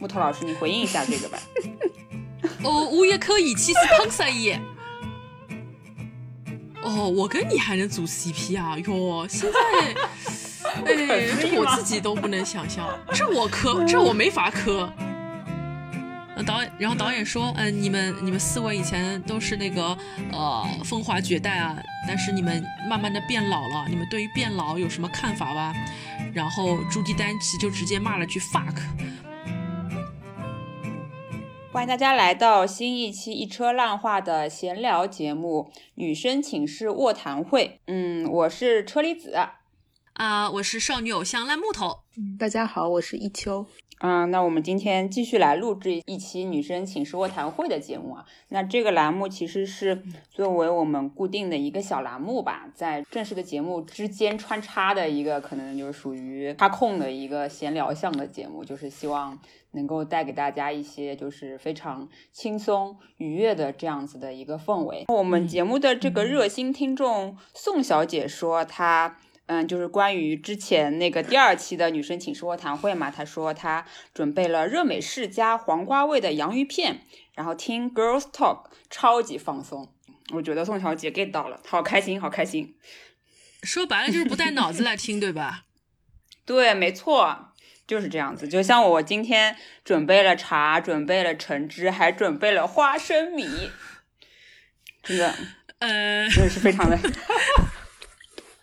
木头老师，你回应一下这个吧。哦，我也可以，其实胖三爷。哦，我跟你还能组 CP 啊？哟，现在，哎，这我自己都不能想象，这我磕，这我没法磕。导演，然后导演说，嗯，你们你们四位以前都是那个呃风华绝代啊，但是你们慢慢的变老了，你们对于变老有什么看法吧？然后朱迪丹奇就直接骂了句 fuck。欢迎大家来到新一期一车烂话的闲聊节目《女生寝室卧谈会》。嗯，我是车厘子啊，我是少女偶像烂木头。嗯，大家好，我是一秋。嗯，那我们今天继续来录制一期女生寝室卧谈会的节目啊。那这个栏目其实是作为我们固定的一个小栏目吧，在正式的节目之间穿插的一个，可能就是属于插空的一个闲聊向的节目，就是希望能够带给大家一些就是非常轻松愉悦的这样子的一个氛围。我们节目的这个热心听众宋小姐说她。嗯，就是关于之前那个第二期的女生寝室卧谈会嘛，她说她准备了热美式加黄瓜味的洋芋片，然后听 Girls Talk，超级放松。我觉得宋小姐 get 到了，好开心，好开心。说白了就是不带脑子来听，对吧？对，没错，就是这样子。就像我今天准备了茶，准备了橙汁，还准备了花生米，真的，呃，真的是非常的。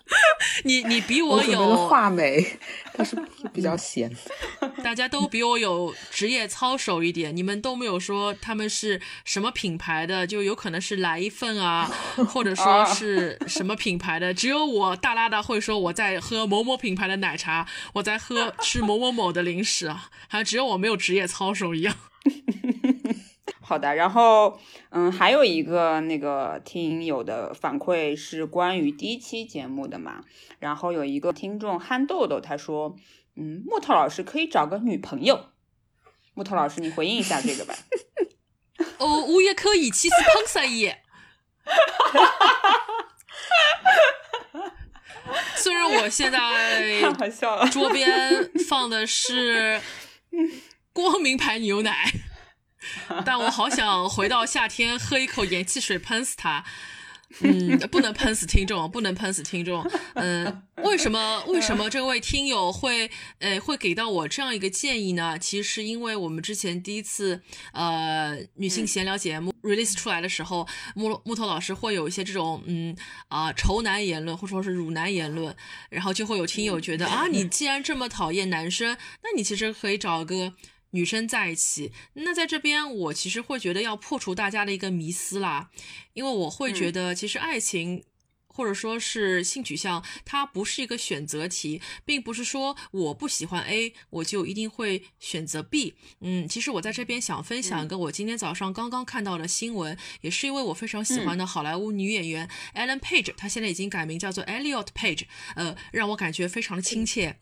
你你比我有话梅，但是比较闲。大家都比我有职业操守一点，你们都没有说他们是什么品牌的，就有可能是来一份啊，或者说是什么品牌的。只有我大拉大会说我在喝某某品牌的奶茶，我在喝吃某某某的零食啊，好像只有我没有职业操守一样。好的，然后嗯，还有一个那个听友的反馈是关于第一期节目的嘛，然后有一个听众憨豆豆他说，嗯，木头老师可以找个女朋友，木头老师你回应一下这个吧。哦，我也可以，其实胖三爷。虽然我现在桌边放的是 光明牌牛奶。但我好想回到夏天，喝一口盐汽水喷死他。嗯，不能喷死听众，不能喷死听众。嗯，为什么？为什么这位听友会呃会给到我这样一个建议呢？其实是因为我们之前第一次呃女性闲聊节目 release 出来的时候，木木头老师会有一些这种嗯啊仇男言论，或者说是辱男言论，然后就会有听友觉得啊，你既然这么讨厌男生，那你其实可以找个。女生在一起，那在这边我其实会觉得要破除大家的一个迷思啦，因为我会觉得其实爱情或者说是性取向，它不是一个选择题，并不是说我不喜欢 A 我就一定会选择 B。嗯，其实我在这边想分享一个我今天早上刚刚看到的新闻，也是因为我非常喜欢的好莱坞女演员 Ellen Page，她现在已经改名叫做 Elliot Page，呃，让我感觉非常的亲切。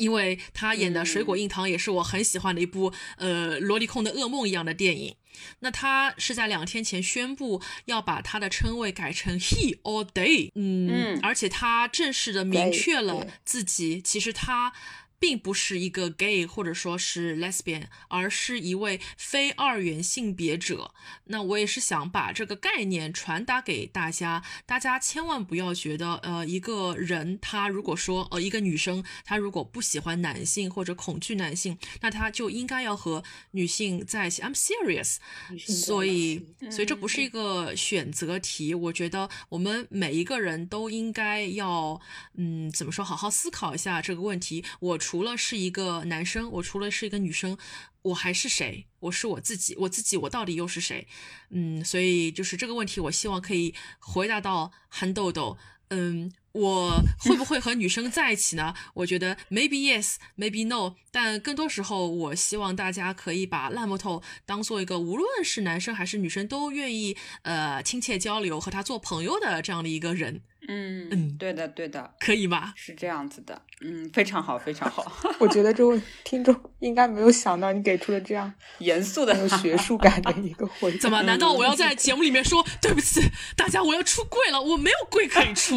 因为他演的《水果硬糖》也是我很喜欢的一部呃萝莉控的噩梦一样的电影。那他是在两天前宣布要把他的称谓改成 He or They，嗯，而且他正式的明确了自己，其实他。并不是一个 gay 或者说是 lesbian，而是一位非二元性别者。那我也是想把这个概念传达给大家，大家千万不要觉得，呃，一个人他如果说，呃，一个女生她如果不喜欢男性或者恐惧男性，那她就应该要和女性在一起。I'm serious，所以，所以这不是一个选择题。我觉得我们每一个人都应该要，嗯，怎么说，好好思考一下这个问题。我。除了是一个男生，我除了是一个女生，我还是谁？我是我自己，我自己，我到底又是谁？嗯，所以就是这个问题，我希望可以回答到憨豆豆。嗯，我会不会和女生在一起呢？我觉得 maybe yes，maybe no。但更多时候，我希望大家可以把烂木头当做一个无论是男生还是女生都愿意呃亲切交流和他做朋友的这样的一个人。嗯嗯，对的对的，可以吧？是这样子的，嗯，非常好非常好。我觉得这位听众应该没有想到你给出了这样 严肃的、有学术感的一个回答。怎么？难道我要在节目里面说对不起大家？我要出柜了，我没有柜可以出。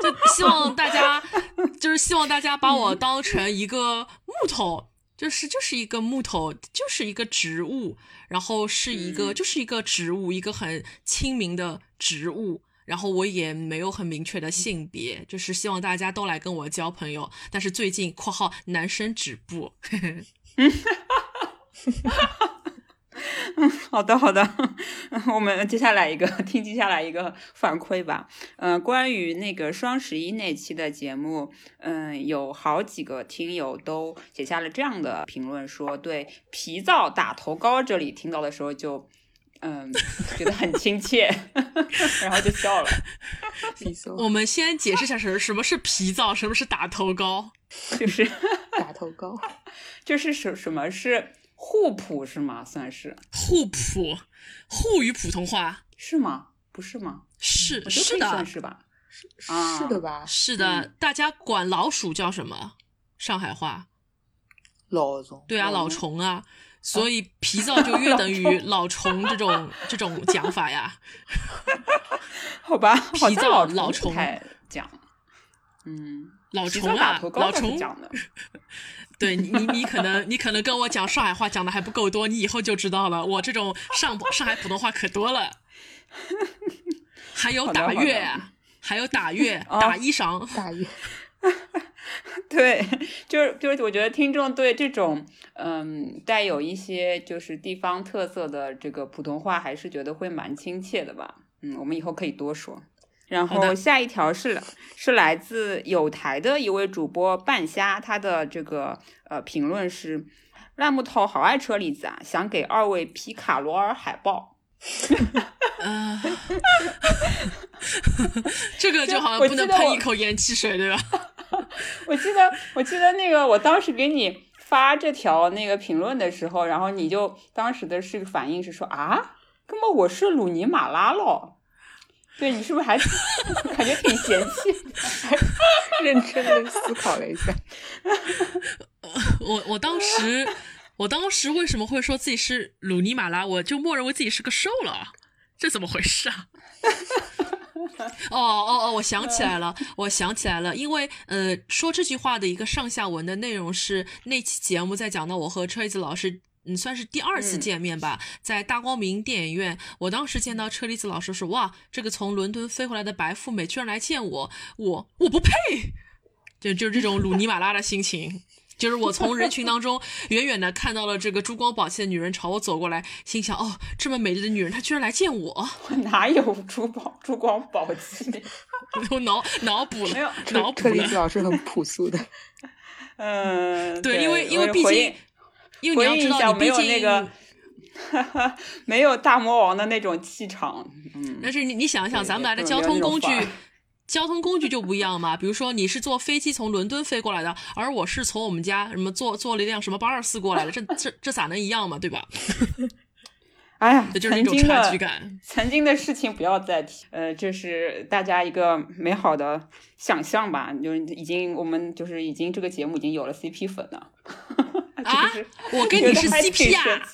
就希望大家，就是希望大家把我当成一个木头。就是就是一个木头，就是一个植物，然后是一个就是一个植物，一个很亲民的植物。然后我也没有很明确的性别，就是希望大家都来跟我交朋友。但是最近（括号男生止步）。嗯，好的好的，我们接下来一个听接下来一个反馈吧。嗯，关于那个双十一那期的节目，嗯，有好几个听友都写下了这样的评论，说对皮皂打头膏这里听到的时候就嗯觉得很亲切，然后就笑了。我们先解释一下什么什么是皮皂，什么是打头膏，就是 打头膏，就是什什么是。互普是吗？算是互普，互语普通话是吗？不是吗？是是的，算是吧？是是的吧？是的，大家管老鼠叫什么？上海话？老虫。对啊，老虫啊，所以皮皂就约等于 老虫这种这种讲法呀。好吧，皮皂老虫讲，嗯，老虫啊，老虫讲的。对你，你可能你可能跟我讲上海话讲的还不够多，你以后就知道了。我这种上上海普通话可多了，还有打月，还有打月，打衣裳，打月。对，就是就是，我觉得听众对这种嗯带有一些就是地方特色的这个普通话，还是觉得会蛮亲切的吧。嗯，我们以后可以多说。然后下一条是是来自有台的一位主播半虾，他的这个呃评论是：烂木头好爱车厘子啊，想给二位皮卡罗尔海报。啊，这个就好像不能喷一口盐汽水，对吧？我记得我记得那个我当时给你发这条那个评论的时候，然后你就当时的是个反应是说啊，根本我是鲁尼马拉喽。对你是不是还 感觉挺嫌弃？认真的思考了一下。我我当时我当时为什么会说自己是鲁尼马拉？我就默认为自己是个瘦了，这怎么回事啊？哦哦哦！我想起来了，我想起来了，因为呃，说这句话的一个上下文的内容是那期节目在讲到我和车厘子老师。嗯，算是第二次见面吧，在大光明电影院。我当时见到车厘子老师说：“哇，这个从伦敦飞回来的白富美居然来见我，我我不配。”就就是这种鲁尼马拉的心情，就是我从人群当中远远的看到了这个珠光宝气的女人朝我走过来，心想：“哦，这么美丽的女人，她居然来见我，我哪有珠宝珠光宝气？” 我脑脑补了，脑补了。车厘子老师很朴素的，嗯，对，因为因为毕竟。因为你要知道，没有那个，哈 哈没有大魔王的那种气场。嗯，但是你你想一想，咱们来的交通工具，交通工具就不一样嘛。比如说，你是坐飞机从伦敦飞过来的，而我是从我们家什么坐坐了一辆什么八二四过来的，这这这咋能一样嘛？对吧？哎呀，这就是一种差距感。曾经的事情不要再提。呃，这是大家一个美好的想象吧？就是已经我们就是已经这个节目已经有了 CP 粉了。啊！我跟你是 CP 啊！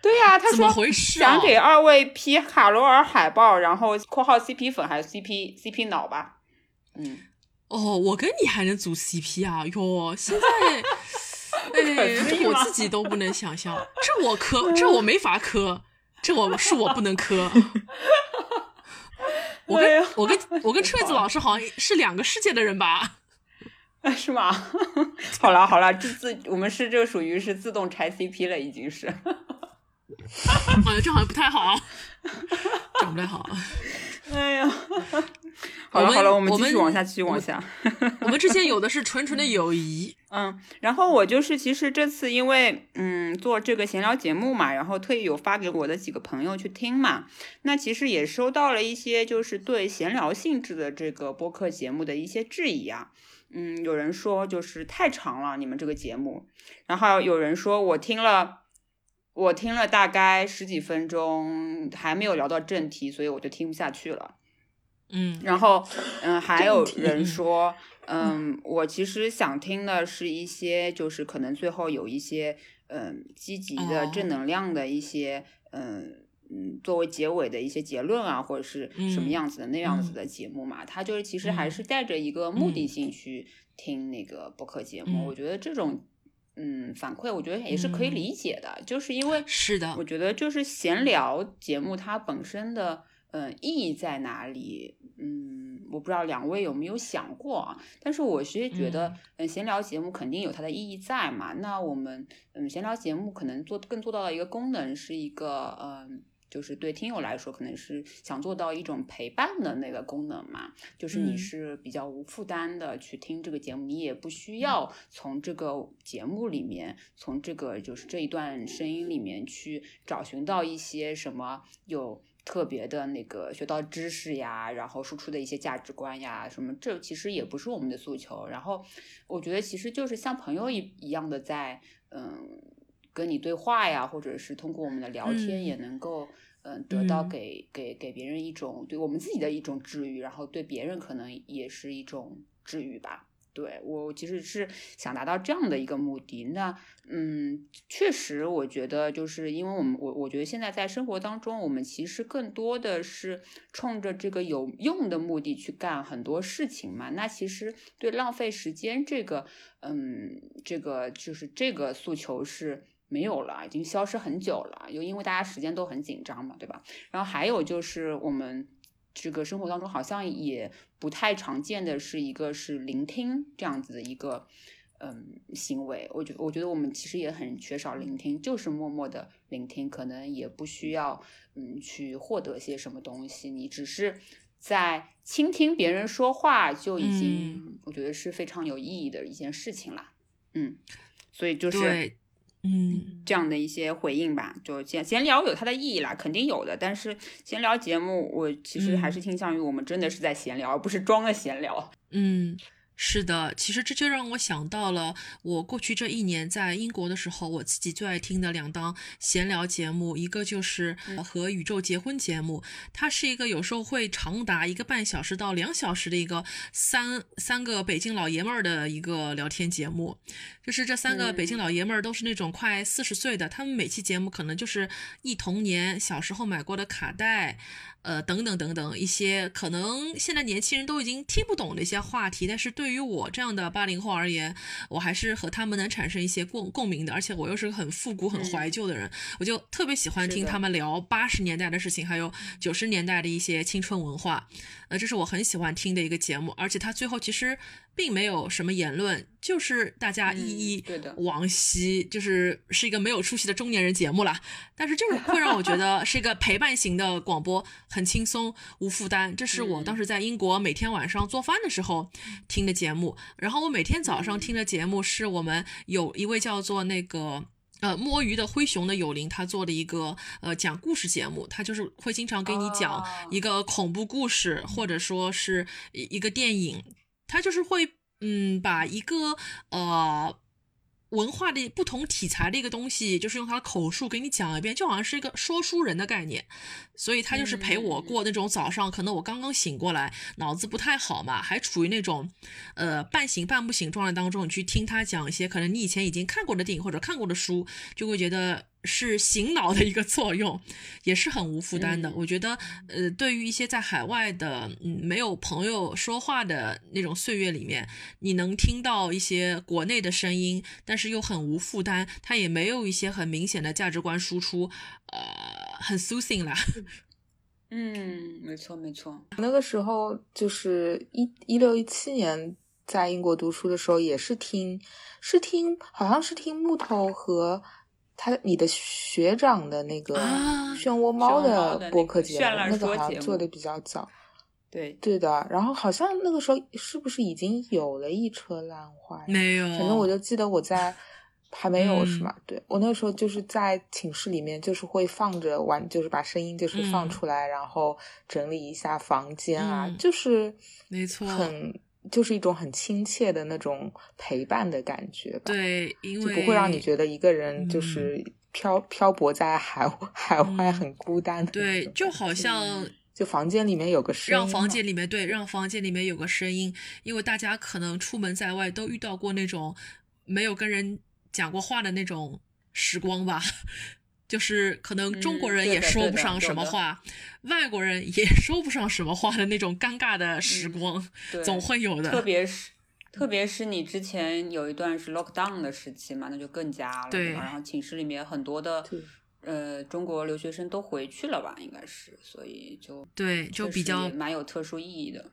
对呀，他说想给二位 P 卡罗尔海报，然后括号 CP 粉还是 CP CP 脑吧？嗯，哦，我跟你还能组 CP 啊？哟，现在 哎，我自己都不能想象，这我磕，这我没法磕，这我是我不能磕。我跟我跟我跟车子老师好像是两个世界的人吧？是吗？好了好了，这自我们是这个属于是自动拆 CP 了，已经是。好像这好像不太好，这不太好。哎呀，好了好了，我们继续往下，继续往下。我们之前有的是纯纯的友谊。嗯，然后我就是其实这次因为嗯做这个闲聊节目嘛，然后特意有发给我的几个朋友去听嘛，那其实也收到了一些就是对闲聊性质的这个播客节目的一些质疑啊。嗯，有人说就是太长了，你们这个节目。然后有人说我听了，我听了大概十几分钟，还没有聊到正题，所以我就听不下去了。嗯，然后嗯，还有人说，嗯，我其实想听的是一些，就是可能最后有一些嗯积极的正能量的一些嗯。嗯，作为结尾的一些结论啊，或者是什么样子的那样子的节目嘛，他就是其实还是带着一个目的性去听那个播客节目。我觉得这种嗯反馈，我觉得也是可以理解的，就是因为是的，我觉得就是闲聊节目它本身的嗯意义在哪里？嗯，我不知道两位有没有想过啊？但是我其实觉得，嗯，闲聊节目肯定有它的意义在嘛。那我们嗯，闲聊节目可能做更做到的一个功能是一个嗯。就是对听友来说，可能是想做到一种陪伴的那个功能嘛，就是你是比较无负担的去听这个节目，你也不需要从这个节目里面，从这个就是这一段声音里面去找寻到一些什么有特别的那个学到知识呀，然后输出的一些价值观呀，什么这其实也不是我们的诉求。然后我觉得其实就是像朋友一一样的在嗯。跟你对话呀，或者是通过我们的聊天，也能够嗯得到给给给别人一种对我们自己的一种治愈，然后对别人可能也是一种治愈吧。对我其实是想达到这样的一个目的。那嗯，确实我觉得就是因为我们我我觉得现在在生活当中，我们其实更多的是冲着这个有用的目的去干很多事情嘛。那其实对浪费时间这个嗯这个就是这个诉求是。没有了，已经消失很久了，又因为大家时间都很紧张嘛，对吧？然后还有就是我们这个生活当中好像也不太常见的是一个是聆听这样子的一个嗯行为，我觉我觉得我们其实也很缺少聆听，就是默默的聆听，可能也不需要嗯去获得些什么东西，你只是在倾听别人说话就已经我觉得是非常有意义的一件事情了，嗯，所以就是。嗯，这样的一些回应吧，就闲闲聊有它的意义啦，肯定有的。但是闲聊节目，我其实还是倾向于我们真的是在闲聊，而不是装的闲聊。嗯。是的，其实这就让我想到了我过去这一年在英国的时候，我自己最爱听的两档闲聊节目，一个就是和宇宙结婚节目，它是一个有时候会长达一个半小时到两小时的一个三三个北京老爷们儿的一个聊天节目，就是这三个北京老爷们儿都是那种快四十岁的，他们每期节目可能就是忆童年小时候买过的卡带。呃，等等等等，一些可能现在年轻人都已经听不懂的一些话题，但是对于我这样的八零后而言，我还是和他们能产生一些共共鸣的。而且我又是个很复古、很怀旧的人，我就特别喜欢听他们聊八十年代的事情，还有九十年代的一些青春文化。呃，这是我很喜欢听的一个节目，而且它最后其实并没有什么言论，就是大家一一往昔，就是是一个没有出息的中年人节目了。但是就是会让我觉得是一个陪伴型的广播，很轻松无负担。这是我当时在英国每天晚上做饭的时候听的节目，然后我每天早上听的节目是我们有一位叫做那个。呃，摸鱼的灰熊的有灵，他做的一个呃讲故事节目，他就是会经常给你讲一个恐怖故事，或者说是一一个电影，他就是会嗯把一个呃。文化的不同题材的一个东西，就是用他的口述给你讲一遍，就好像是一个说书人的概念，所以他就是陪我过那种早上，可能我刚刚醒过来，脑子不太好嘛，还处于那种，呃半醒半不醒状态当中，你去听他讲一些可能你以前已经看过的电影或者看过的书，就会觉得。是醒脑的一个作用，也是很无负担的。我觉得，呃，对于一些在海外的，嗯，没有朋友说话的那种岁月里面，你能听到一些国内的声音，但是又很无负担，它也没有一些很明显的价值观输出，呃，很 soothing 啦。嗯，没错没错。那个时候就是一一六一七年在英国读书的时候，也是听，是听，好像是听木头和。他你的学长的那个漩涡猫的播客节目，那个好像做的比较早，对对的。然后好像那个时候是不是已经有了一车烂花？没有，反正我就记得我在 还没有是吗？对我那个时候就是在寝室里面，就是会放着玩，就是把声音就是放出来，然后整理一下房间啊，就是没错，很。就是一种很亲切的那种陪伴的感觉吧，对，因为就不会让你觉得一个人就是漂漂泊在海海外很孤单。对，就好像就房间里面有个声音，让房间里面对，让房间里面有个声音，因为大家可能出门在外都遇到过那种没有跟人讲过话的那种时光吧。就是可能中国人也说不上什么话，外国人也说不上什么话的那种尴尬的时光，总会有的。特别是特别是你之前有一段是 lockdown 的时期嘛，那就更加了。对。然后寝室里面很多的呃中国留学生都回去了吧，应该是，所以就对，就比较蛮有特殊意义的。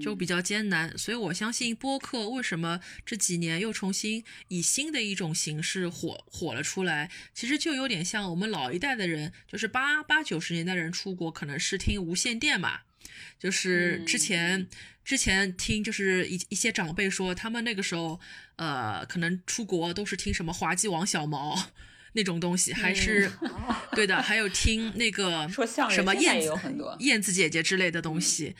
就比较艰难，所以我相信播客为什么这几年又重新以新的一种形式火火了出来，其实就有点像我们老一代的人，就是八八九十年代人出国可能是听无线电嘛，就是之前之前听就是一一些长辈说他们那个时候呃可能出国都是听什么滑稽王小毛 那种东西，还是对的，还有听那个什么燕子燕子姐姐之类的东西。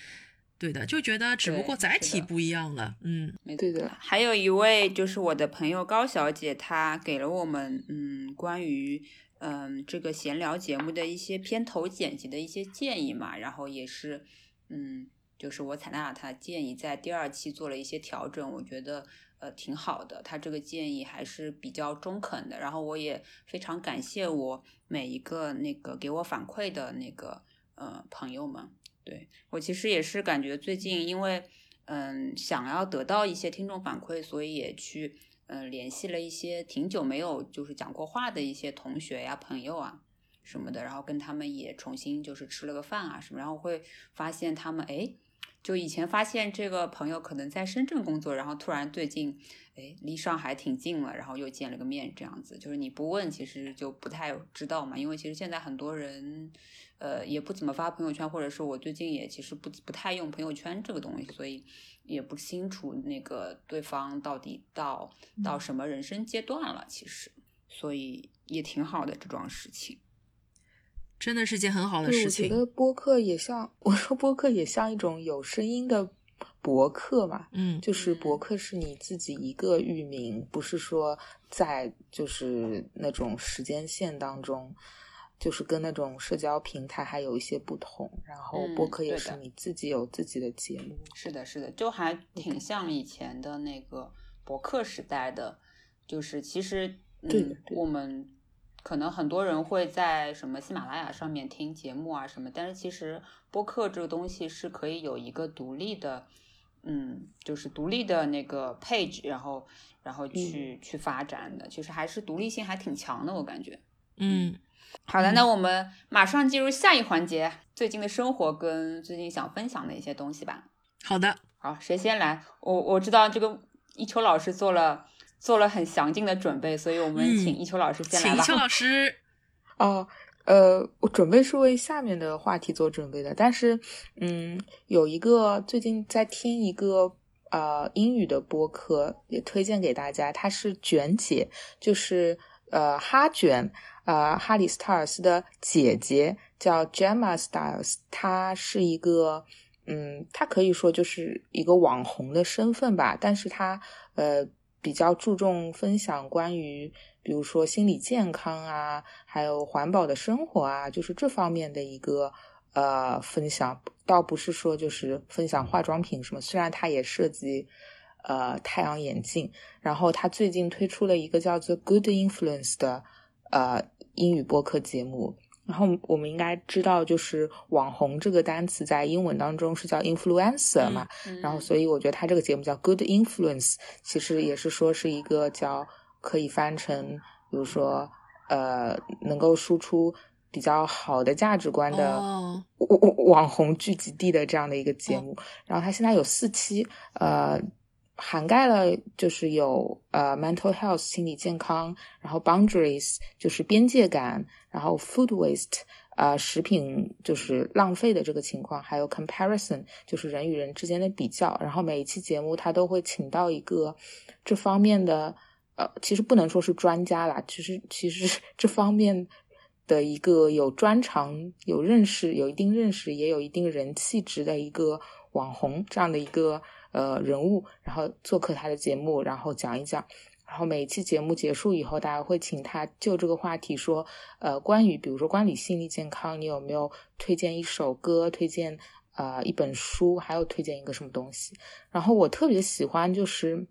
对的，就觉得只不过载体不一样了，嗯，对的。还有一位就是我的朋友高小姐，她给了我们嗯关于嗯这个闲聊节目的一些片头剪辑的一些建议嘛，然后也是嗯就是我采纳了她的建议，在第二期做了一些调整，我觉得呃挺好的，她这个建议还是比较中肯的，然后我也非常感谢我每一个那个给我反馈的那个呃朋友们。对我其实也是感觉最近，因为嗯想要得到一些听众反馈，所以也去嗯联系了一些挺久没有就是讲过话的一些同学呀、朋友啊什么的，然后跟他们也重新就是吃了个饭啊什么，然后会发现他们哎，就以前发现这个朋友可能在深圳工作，然后突然最近哎离上海挺近了，然后又见了个面这样子，就是你不问其实就不太知道嘛，因为其实现在很多人。呃，也不怎么发朋友圈，或者是我最近也其实不不太用朋友圈这个东西，所以也不清楚那个对方到底到到什么人生阶段了。其实，所以也挺好的这桩事情，真的是件很好的事情。我觉得播客也像我说，播客也像一种有声音的博客嘛。嗯，就是博客是你自己一个域名，不是说在就是那种时间线当中。就是跟那种社交平台还有一些不同，然后播客也是你自己有自己的节目。是的，是的，就还挺像以前的那个博客时代的。就是其实，嗯，我们可能很多人会在什么喜马拉雅上面听节目啊什么，但是其实播客这个东西是可以有一个独立的，嗯，就是独立的那个 page，然后然后去去发展的，其实还是独立性还挺强的，我感觉。嗯。好的，那我们马上进入下一环节，最近的生活跟最近想分享的一些东西吧。好的，好，谁先来？我我知道这个一秋老师做了做了很详尽的准备，所以我们请一秋老师先来吧。请一秋老师。哦，呃，我准备是为下面的话题做准备的，但是，嗯，有一个最近在听一个呃英语的播客，也推荐给大家，它是卷姐，就是呃哈卷。呃，哈里斯塔尔斯的姐姐叫 Gemma Styles，她是一个，嗯，她可以说就是一个网红的身份吧，但是她呃比较注重分享关于，比如说心理健康啊，还有环保的生活啊，就是这方面的一个呃分享，倒不是说就是分享化妆品什么，虽然它也涉及呃太阳眼镜，然后她最近推出了一个叫做 Good Influence 的呃。英语播客节目，然后我们应该知道，就是网红这个单词在英文当中是叫 influencer 嘛，然后所以我觉得他这个节目叫 good influence，其实也是说是一个叫可以翻成，比如说呃能够输出比较好的价值观的网红聚集地的这样的一个节目，然后他现在有四期，呃。涵盖了就是有呃 mental health 心理健康，然后 boundaries 就是边界感，然后 food waste 啊食品就是浪费的这个情况，还有 comparison 就是人与人之间的比较。然后每一期节目他都会请到一个这方面的呃，其实不能说是专家啦，其实其实这方面的一个有专长、有认识、有一定认识，也有一定人气值的一个网红这样的一个。呃，人物，然后做客他的节目，然后讲一讲，然后每一期节目结束以后，大家会请他就这个话题说，呃，关于比如说关于心理健康，你有没有推荐一首歌，推荐啊一本书，还有推荐一个什么东西？然后我特别喜欢就是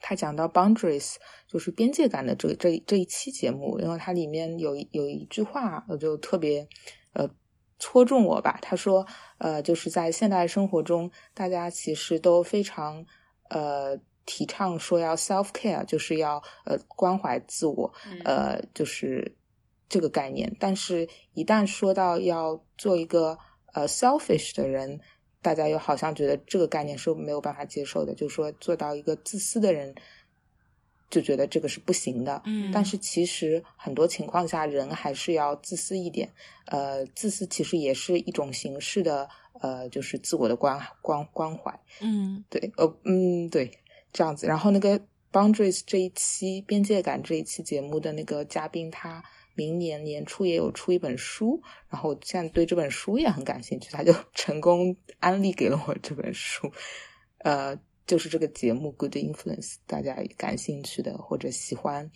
他讲到 boundaries，就是边界感的这这这一期节目，因为它里面有有一句话，我就特别呃。戳中我吧，他说，呃，就是在现代生活中，大家其实都非常，呃，提倡说要 self care，就是要呃关怀自我，呃，就是这个概念。但是，一旦说到要做一个呃 selfish 的人，大家又好像觉得这个概念是没有办法接受的，就是说做到一个自私的人，就觉得这个是不行的。嗯，但是其实很多情况下，人还是要自私一点。呃，自私其实也是一种形式的，呃，就是自我的关关关怀。嗯，对，呃，嗯，对，这样子。然后那个 Boundaries 这一期边界感这一期节目的那个嘉宾，他明年年初也有出一本书，然后现在对这本书也很感兴趣，他就 成功安利给了我这本书。呃，就是这个节目 Good Influence，大家感兴趣的或者喜欢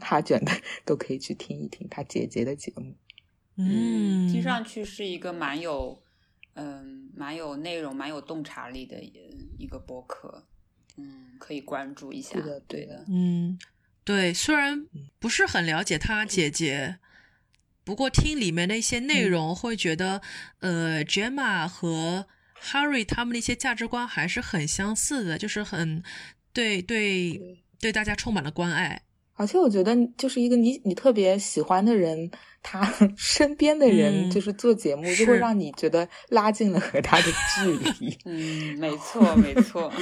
哈卷的都可以去听一听他姐姐的节目。嗯，听上去是一个蛮有，嗯，蛮有内容、蛮有洞察力的一个播客，嗯，可以关注一下。对的，对的，嗯，对。虽然不是很了解他姐姐，不过听里面的一些内容，会觉得，呃，Gemma 和 Harry 他们的一些价值观还是很相似的，就是很对对对大家充满了关爱。而且我觉得，就是一个你你特别喜欢的人。他 身边的人就是做节目，就会让你觉得拉近了和他的距离。嗯，没错，没错。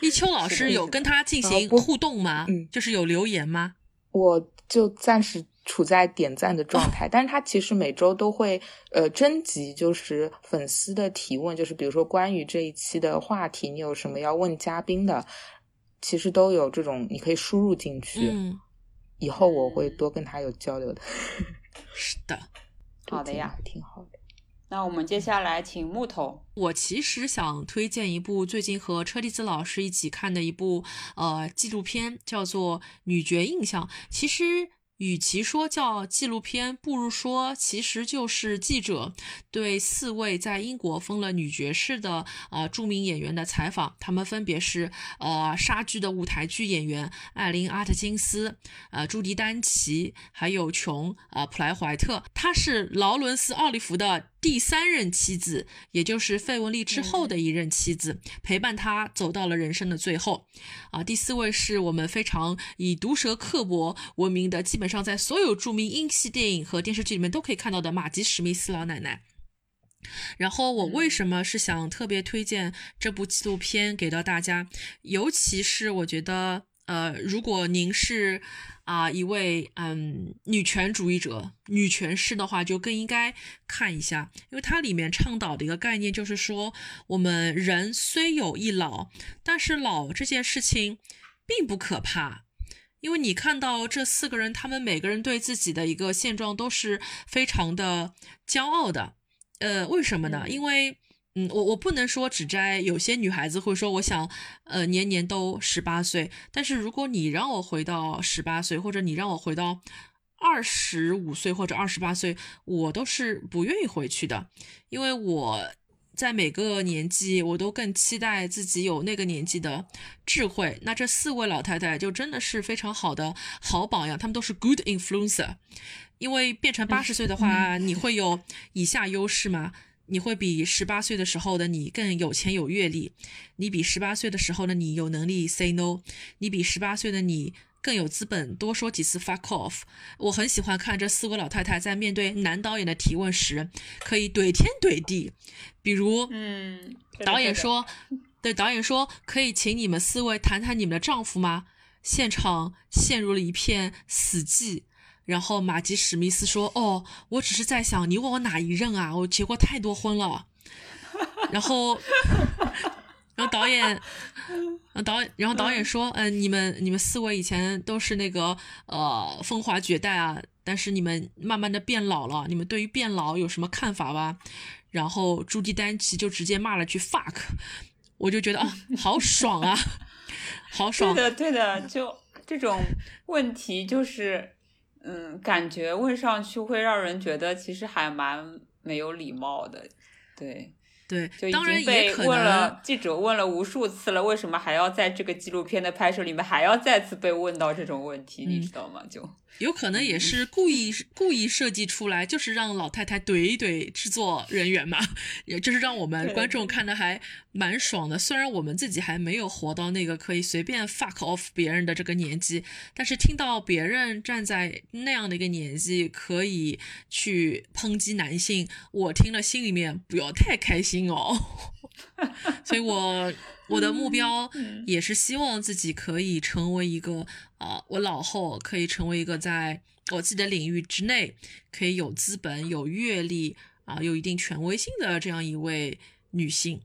一秋老师有跟他进行互动吗？嗯，就是有留言吗？我就暂时处在点赞的状态，但是他其实每周都会呃征集，就是粉丝的提问，就是比如说关于这一期的话题，你有什么要问嘉宾的，其实都有这种你可以输入进去。嗯，以后我会多跟他有交流的。是的，好的呀，挺好的。那我们接下来请木头。我其实想推荐一部最近和车厘子老师一起看的一部呃纪录片，叫做《女爵印象》。其实。与其说叫纪录片，不如说其实就是记者对四位在英国封了女爵士的呃著名演员的采访。他们分别是呃莎剧的舞台剧演员艾琳阿特金斯、呃朱迪丹奇，还有琼啊普莱怀特。她是劳伦斯奥利弗的。第三任妻子，也就是费雯丽之后的一任妻子，陪伴他走到了人生的最后。啊，第四位是我们非常以毒舌刻薄闻名的，基本上在所有著名英系电影和电视剧里面都可以看到的玛吉史密斯老奶奶。然后我为什么是想特别推荐这部纪录片给到大家？尤其是我觉得，呃，如果您是。啊，一位嗯女权主义者、女权士的话，就更应该看一下，因为它里面倡导的一个概念就是说，我们人虽有一老，但是老这件事情并不可怕，因为你看到这四个人，他们每个人对自己的一个现状都是非常的骄傲的，呃，为什么呢？因为。嗯，我我不能说只摘有些女孩子会说，我想，呃，年年都十八岁。但是如果你让我回到十八岁，或者你让我回到二十五岁或者二十八岁，我都是不愿意回去的，因为我在每个年纪，我都更期待自己有那个年纪的智慧。那这四位老太太就真的是非常好的好榜样，她们都是 good influencer。因为变成八十岁的话，你会有以下优势吗？你会比十八岁的时候的你更有钱有阅历，你比十八岁的时候的你有能力 say no，你比十八岁的你更有资本多说几次 fuck off。我很喜欢看这四位老太太在面对男导演的提问时，可以怼天怼地。比如，嗯，导演说，对导演说，可以请你们四位谈谈你们的丈夫吗？现场陷入了一片死寂。然后马吉史密斯说：“哦，我只是在想，你问我哪一任啊？我结过太多婚了。”然后，然后导演，导演，然后导演说：“嗯，你们你们四位以前都是那个呃风华绝代啊，但是你们慢慢的变老了，你们对于变老有什么看法吧？”然后朱迪丹奇就直接骂了句 “fuck”，我就觉得啊，好爽啊，好爽。对的，对的，就这种问题就是。嗯，感觉问上去会让人觉得其实还蛮没有礼貌的，对对，就已经被问了，记者问了无数次了，为什么还要在这个纪录片的拍摄里面还要再次被问到这种问题？你知道吗？就有可能也是故意故意设计出来，就是让老太太怼一怼制作人员嘛，也就是让我们观众看的还蛮爽的。虽然我们自己还没有活到那个可以随便 fuck off 别人的这个年纪，但是听到别人站在那样的一个年纪可以去抨击男性，我听了心里面不要太开心哦。所以我我的目标也是希望自己可以成为一个啊，我老后可以成为一个在我自己的领域之内可以有资本、有阅历啊、有一定权威性的这样一位女性。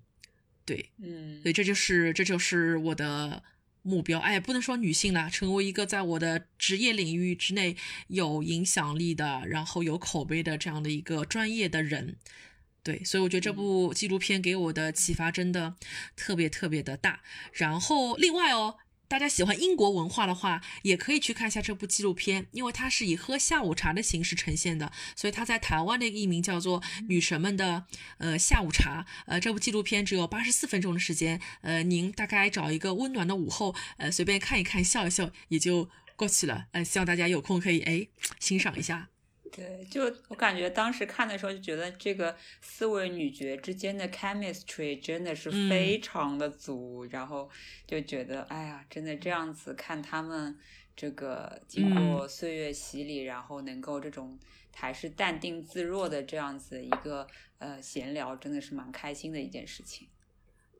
对，嗯，所以这就是这就是我的目标。哎，不能说女性啦，成为一个在我的职业领域之内有影响力的，然后有口碑的这样的一个专业的人。对，所以我觉得这部纪录片给我的启发真的特别特别的大。然后另外哦，大家喜欢英国文化的话，也可以去看一下这部纪录片，因为它是以喝下午茶的形式呈现的，所以它在台湾的译名叫做《女神们的呃下午茶》。呃，这部纪录片只有八十四分钟的时间，呃，您大概找一个温暖的午后，呃，随便看一看，笑一笑也就过去了。呃，希望大家有空可以哎欣赏一下。对，就我感觉当时看的时候就觉得这个四位女角之间的 chemistry 真的是非常的足，然后就觉得哎呀，真的这样子看他们这个经过岁月洗礼，然后能够这种还是淡定自若的这样子一个呃闲聊，真的是蛮开心的一件事情。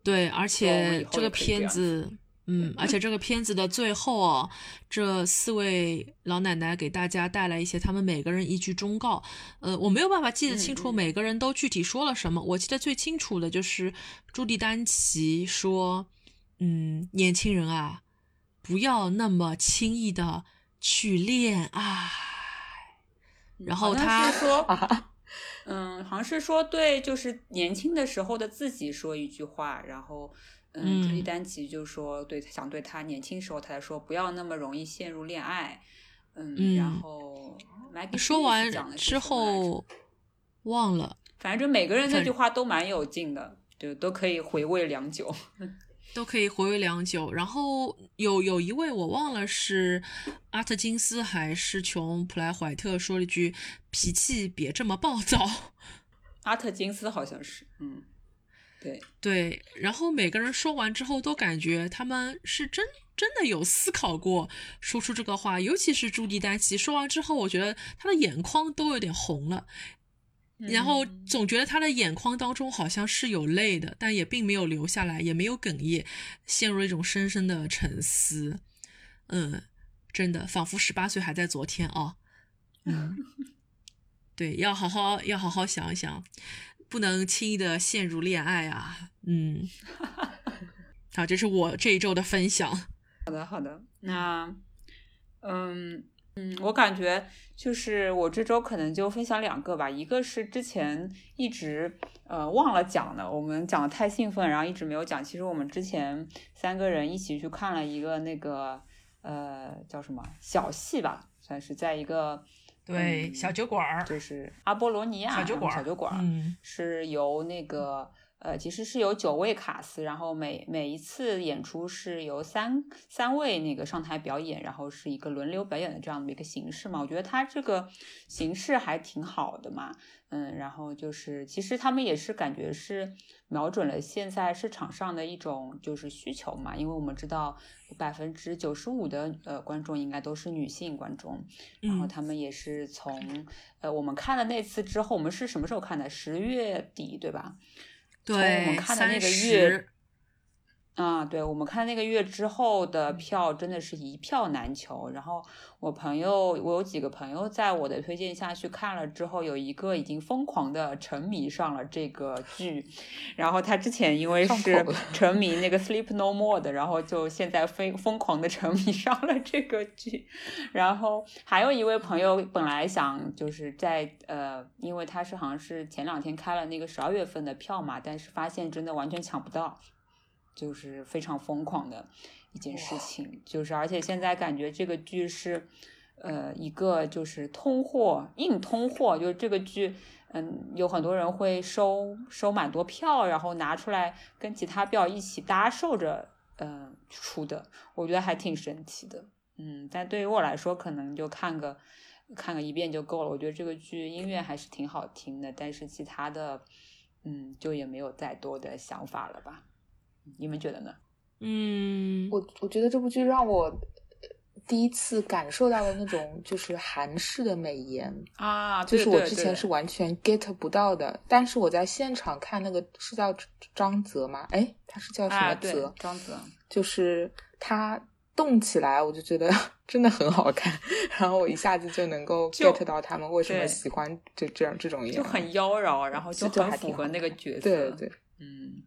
对，而且这个片子。嗯，而且这个片子的最后哦，这四位老奶奶给大家带来一些他们每个人一句忠告。呃，我没有办法记得清楚每个人都具体说了什么，我记得最清楚的就是朱迪丹奇说：“嗯，年轻人啊，不要那么轻易的去恋爱。”然后他说：“嗯，好像是说对，就是年轻的时候的自己说一句话，然后。”嗯，朱迪丹奇就说，对，想对他年轻时候，他才说不要那么容易陷入恋爱。嗯，然后说完之后忘了，反正每个人那句话都蛮有劲的，就都可以回味良久，都可以回味良久。然后有有一位我忘了是阿特金斯还是琼普莱怀特说了一句：“脾气别这么暴躁。”阿特金斯好像是，嗯。对对，然后每个人说完之后都感觉他们是真真的有思考过说出这个话，尤其是朱迪丹奇说完之后，我觉得他的眼眶都有点红了，然后总觉得他的眼眶当中好像是有泪的，但也并没有流下来，也没有哽咽，陷入了一种深深的沉思。嗯，真的仿佛十八岁还在昨天哦。嗯，对，要好好要好好想一想。不能轻易的陷入恋爱啊，嗯，好，这是我这一周的分享。好的，好的，那，嗯嗯，我感觉就是我这周可能就分享两个吧，一个是之前一直呃忘了讲的，我们讲的太兴奋，然后一直没有讲。其实我们之前三个人一起去看了一个那个呃叫什么小戏吧，算是在一个。对，小酒馆儿就是阿波罗尼亚小酒馆儿，小酒馆儿是由那个呃，其实是有九位卡司，然后每每一次演出是由三三位那个上台表演，然后是一个轮流表演的这样的一个形式嘛。我觉得它这个形式还挺好的嘛，嗯，然后就是其实他们也是感觉是瞄准了现在市场上的一种就是需求嘛，因为我们知道。百分之九十五的呃观众应该都是女性观众，然后他们也是从呃我们看了那次之后，我们是什么时候看的？十月底对吧？对，我们看的那个月。啊，对我们看那个月之后的票真的是一票难求。然后我朋友，我有几个朋友在我的推荐下去看了之后，有一个已经疯狂的沉迷上了这个剧。然后他之前因为是沉迷那个 Sleep No More 的，然后就现在非疯狂的沉迷上了这个剧。然后还有一位朋友本来想就是在呃，因为他是好像是前两天开了那个十二月份的票嘛，但是发现真的完全抢不到。就是非常疯狂的一件事情，就是而且现在感觉这个剧是，呃，一个就是通货硬通货，就是这个剧，嗯，有很多人会收收蛮多票，然后拿出来跟其他票一起搭售着，嗯，出的，我觉得还挺神奇的，嗯，但对于我来说，可能就看个看个一遍就够了。我觉得这个剧音乐还是挺好听的，但是其他的，嗯，就也没有再多的想法了吧？你们觉得呢？嗯，我我觉得这部剧让我。第一次感受到了那种就是韩式的美颜啊，就是我之前是完全 get 不到的。但是我在现场看那个是叫张泽吗？哎，他是叫什么泽？张泽，就是他动起来，我就觉得 真的很好看。然后我一下子就能够 get 到他们为什么喜欢这这样这种颜，就很妖娆，然后就很符合那个角色。对对，嗯，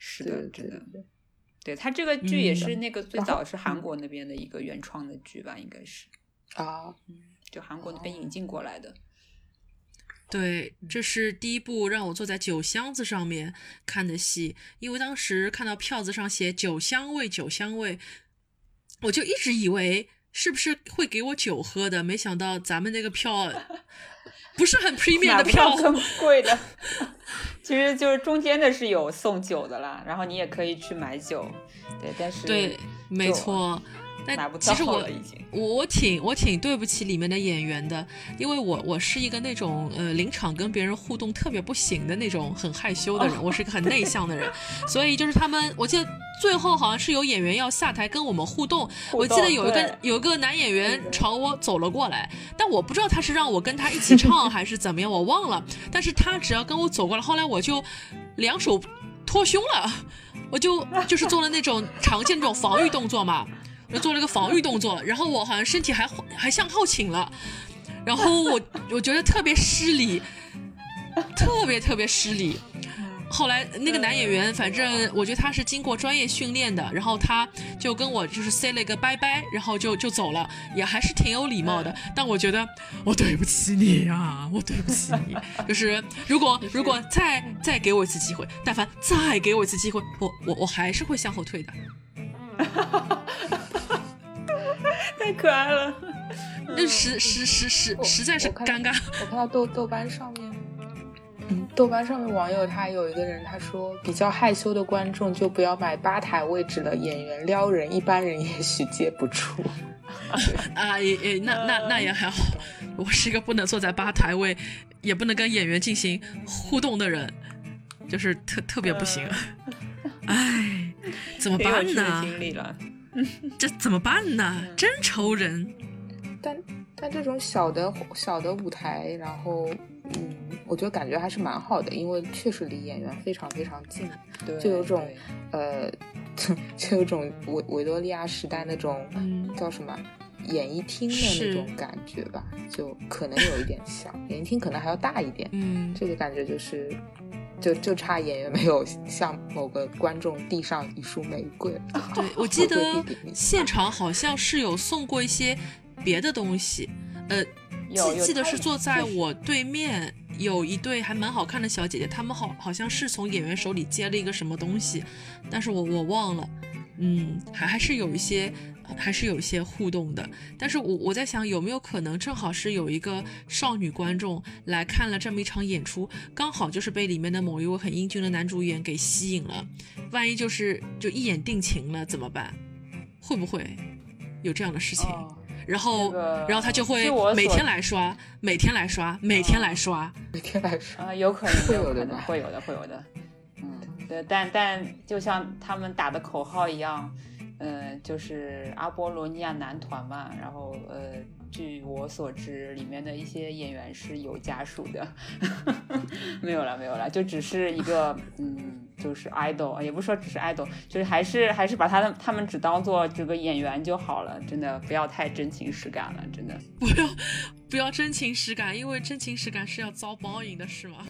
是的，真的。对。他这个剧也是那个最早是韩国那边的一个原创的剧吧，应该是。啊，就韩国那边引进过来的。对，这是第一部让我坐在酒箱子上面看的戏，因为当时看到票子上写“酒香味”，酒香味，我就一直以为是不是会给我酒喝的，没想到咱们那个票不是很 premium 的票，更 贵的。其实就是中间的是有送酒的啦，然后你也可以去买酒，对，但是对，没错。但其实我我我挺我挺对不起里面的演员的，因为我我是一个那种呃临场跟别人互动特别不行的那种很害羞的人，我是一个很内向的人，所以就是他们，我记得最后好像是有演员要下台跟我们互动，我记得有一个有个男演员朝我走了过来，但我不知道他是让我跟他一起唱 还是怎么样，我忘了，但是他只要跟我走过来，后来我就两手托胸了，我就就是做了那种常见这种防御动作嘛。又做了一个防御动作，然后我好像身体还还向后倾了，然后我我觉得特别失礼，特别特别失礼。后来那个男演员，反正我觉得他是经过专业训练的，然后他就跟我就是 say 了一个拜拜，然后就就走了，也还是挺有礼貌的。但我觉得我对不起你呀，我对不起你。就是如果如果再再给我一次机会，但凡再给我一次机会，我我我还是会向后退的。太可爱了，那实实实实实在是尴尬。我看到豆豆瓣上面，嗯，豆瓣上面网友他有一个人他说，比较害羞的观众就不要买吧台位置了，演员撩人，一般人也许接不住。啊，也也那那那也还好，我是一个不能坐在吧台位，也不能跟演员进行互动的人，就是特特别不行。哎，怎么办呢？这怎么办呢？真愁人。但但这种小的小的舞台，然后嗯，我觉得感觉还是蛮好的，因为确实离演员非常非常近，就有种呃，就有种 维维多利亚时代那种叫什么演艺厅的那种感觉吧，就可能有一点像 演艺厅，可能还要大一点。嗯，这个感觉就是。就就差演员没有向某个观众递上一束玫瑰。对，我记得现场好像是有送过一些别的东西。呃，记记得是坐在我对面有一对还蛮好看的小姐姐，她们好好像是从演员手里接了一个什么东西，但是我我忘了。嗯，还还是有一些。还是有一些互动的，但是我我在想有没有可能正好是有一个少女观众来看了这么一场演出，刚好就是被里面的某一位很英俊的男主演给吸引了，万一就是就一眼定情了怎么办？会不会有这样的事情？然后然后他就会每天来刷，每天来刷，每天来刷，每天来刷啊，有可能 会有的，会有的，会有的。嗯，对，但但就像他们打的口号一样。嗯，就是阿波罗尼亚男团嘛，然后呃，据我所知，里面的一些演员是有家属的，没有了，没有了，就只是一个嗯，就是 idol，也不说只是 idol，就是还是还是把他的他们只当做这个演员就好了，真的不要太真情实感了，真的不要不要真情实感，因为真情实感是要遭报应的，是吗？